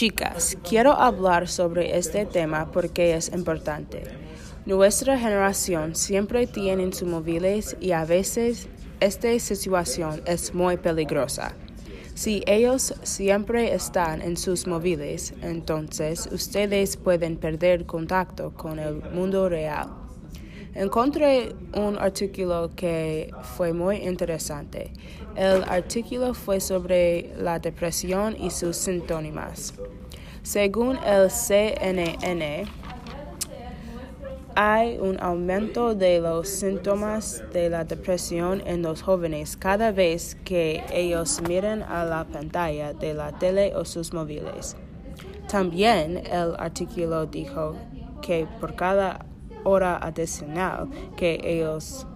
Chicas, quiero hablar sobre este tema porque es importante. Nuestra generación siempre tiene sus móviles y a veces esta situación es muy peligrosa. Si ellos siempre están en sus móviles, entonces ustedes pueden perder contacto con el mundo real. Encontré un artículo que fue muy interesante. El artículo fue sobre la depresión y sus síntomas. Según el CNN, hay un aumento de los síntomas de la depresión en los jóvenes cada vez que ellos miran a la pantalla de la tele o sus móviles. También el artículo dijo que por cada hora adicional que ellos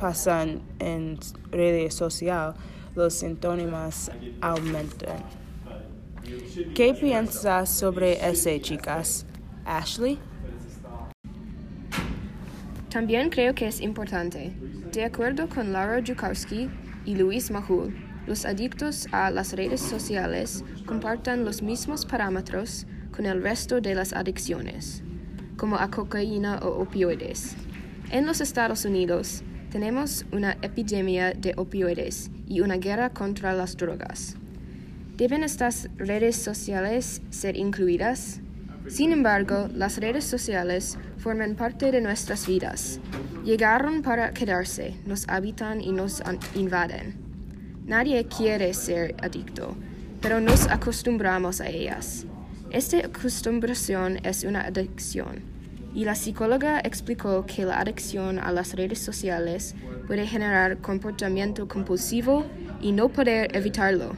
pasan en redes sociales, los síntomas aumentan. ¿Qué piensas sobre eso, chicas? Ashley? También creo que es importante. De acuerdo con Laura Jukowski y Luis Mahul, los adictos a las redes sociales compartan los mismos parámetros con el resto de las adicciones como a cocaína o opioides. En los Estados Unidos tenemos una epidemia de opioides y una guerra contra las drogas. ¿Deben estas redes sociales ser incluidas? Sin embargo, las redes sociales forman parte de nuestras vidas. Llegaron para quedarse, nos habitan y nos invaden. Nadie quiere ser adicto, pero nos acostumbramos a ellas. Esta acostumbración es una adicción, y la psicóloga explicó que la adicción a las redes sociales puede generar comportamiento compulsivo y no poder evitarlo.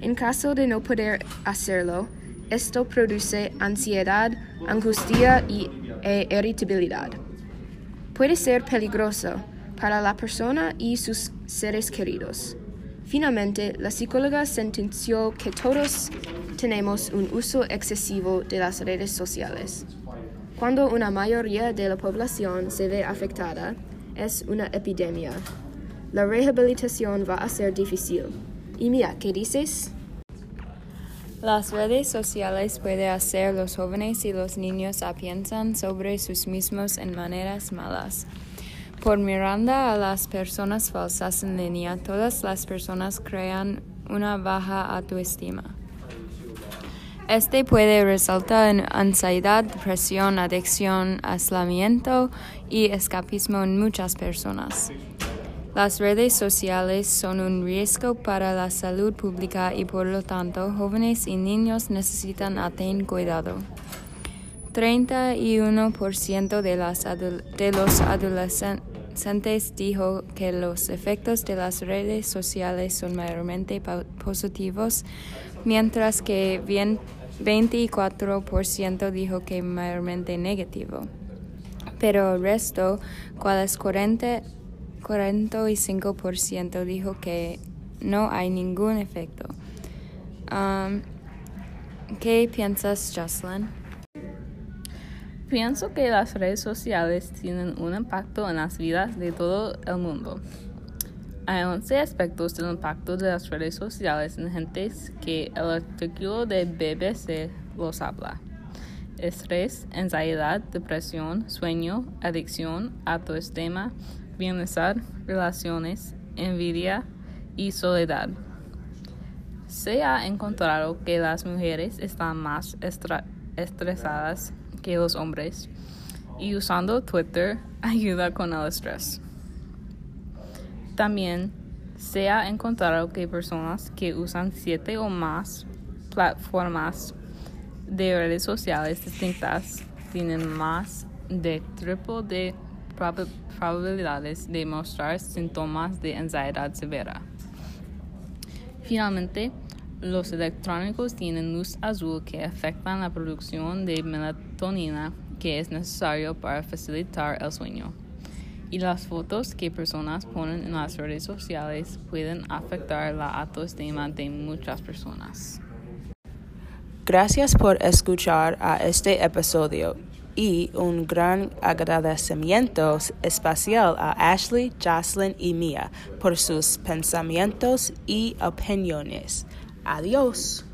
En caso de no poder hacerlo, esto produce ansiedad, angustia y e irritabilidad. Puede ser peligroso para la persona y sus seres queridos. Finalmente, la psicóloga sentenció que todos tenemos un uso excesivo de las redes sociales. Cuando una mayoría de la población se ve afectada, es una epidemia. La rehabilitación va a ser difícil. Y mira, ¿qué dices? Las redes sociales pueden hacer los jóvenes y los niños a piensan sobre sus mismos en maneras malas. Por miranda a las personas falsas en línea, todas las personas crean una baja autoestima. Este puede resultar en ansiedad, depresión, adicción, aislamiento y escapismo en muchas personas. Las redes sociales son un riesgo para la salud pública y por lo tanto jóvenes y niños necesitan tener cuidado. 31% de, las de los adolescentes dijo que los efectos de las redes sociales son mayormente positivos, mientras que 24% dijo que mayormente negativo. Pero el resto, cual es 40, 45%, dijo que no hay ningún efecto. Um, ¿Qué piensas, Jocelyn? Pienso que las redes sociales tienen un impacto en las vidas de todo el mundo. Hay 11 aspectos del impacto de las redes sociales en gentes que el artículo de BBC los habla. Estrés, ansiedad, depresión, sueño, adicción, autoestima, bienestar, relaciones, envidia y soledad. Se ha encontrado que las mujeres están más estresadas que los hombres y usando Twitter ayuda con el estrés. También se ha encontrado que personas que usan siete o más plataformas de redes sociales distintas tienen más de triple de probabilidades de mostrar síntomas de ansiedad severa. Finalmente, los electrónicos tienen luz azul que afectan la producción de melatonina que es necesario para facilitar el sueño y las fotos que personas ponen en las redes sociales pueden afectar la autoestima de muchas personas. Gracias por escuchar a este episodio y un gran agradecimiento especial a Ashley, Jocelyn y Mia por sus pensamientos y opiniones. Adiós.